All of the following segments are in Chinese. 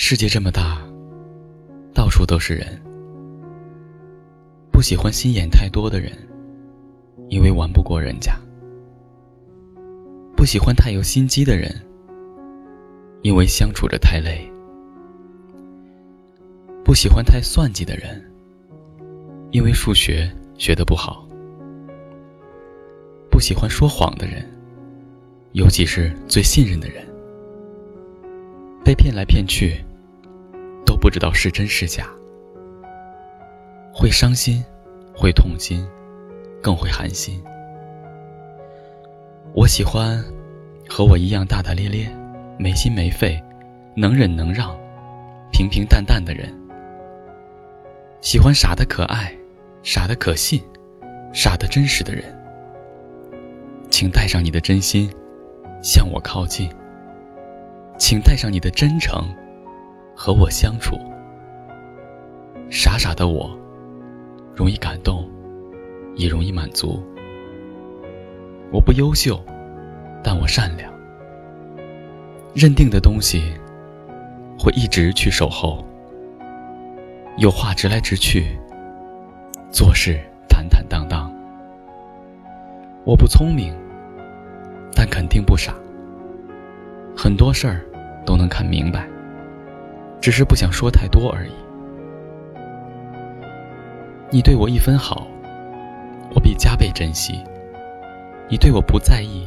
世界这么大，到处都是人。不喜欢心眼太多的人，因为玩不过人家；不喜欢太有心机的人，因为相处着太累；不喜欢太算计的人，因为数学学得不好；不喜欢说谎的人，尤其是最信任的人，被骗来骗去。不知道是真是假，会伤心，会痛心，更会寒心。我喜欢和我一样大大咧咧、没心没肺、能忍能让、平平淡淡的人。喜欢傻的可爱、傻的可信、傻的真实的人。请带上你的真心，向我靠近。请带上你的真诚。和我相处，傻傻的我，容易感动，也容易满足。我不优秀，但我善良。认定的东西，会一直去守候。有话直来直去，做事坦坦荡荡。我不聪明，但肯定不傻。很多事儿都能看明白。只是不想说太多而已。你对我一分好，我必加倍珍惜；你对我不在意，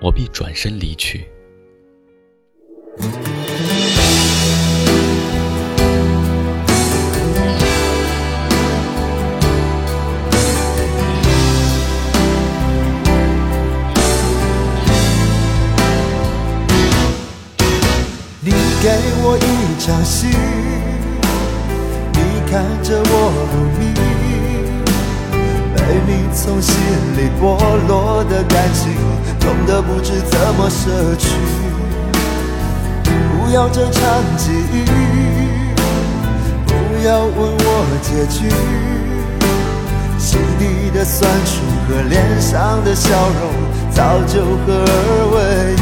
我必转身离去。我一场戏，你看着我入迷，被你从心里剥落的感情，痛得不知怎么舍去。不要这场记忆，不要问我结局，心底的酸楚和脸上的笑容，早就合二为一。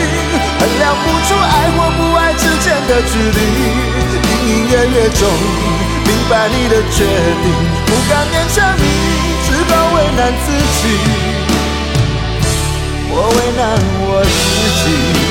量不出爱或不爱之间的距离，隐隐约约中明白你的决定，不敢勉强你，只好为难自己，我为难我自己。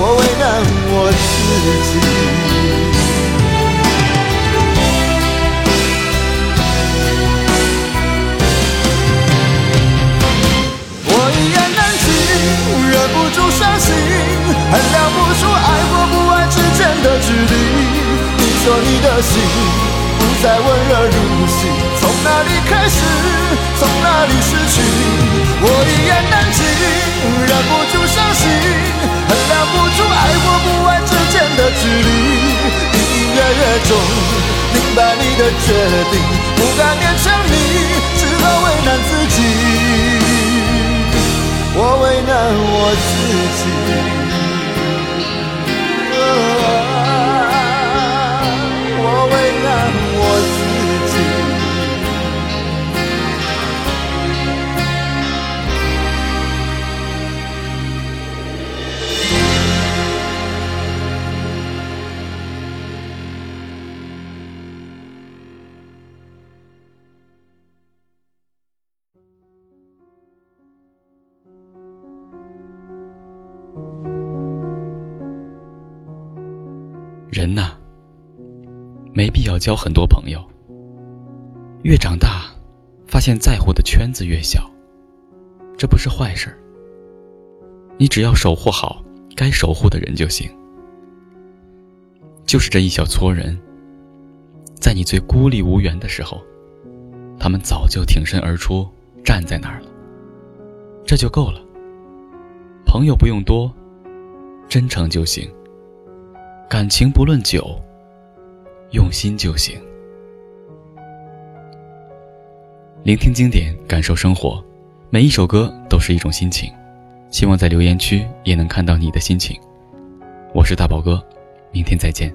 我为难我自己我一言难尽忍不住伤心衡量不出爱或不爱之间的距离。你说你的心不再温热如昔从哪里开始从哪里失去？我一言难尽，忍不住伤心，衡量不出爱或不爱之间的距离。隐隐约约中，明白你的决定，不敢勉强你，只好为难自己。我为难我自己。人呐，没必要交很多朋友。越长大，发现在乎的圈子越小，这不是坏事。你只要守护好该守护的人就行。就是这一小撮人，在你最孤立无援的时候，他们早就挺身而出，站在那儿了。这就够了。朋友不用多，真诚就行。感情不论久，用心就行。聆听经典，感受生活，每一首歌都是一种心情。希望在留言区也能看到你的心情。我是大宝哥，明天再见。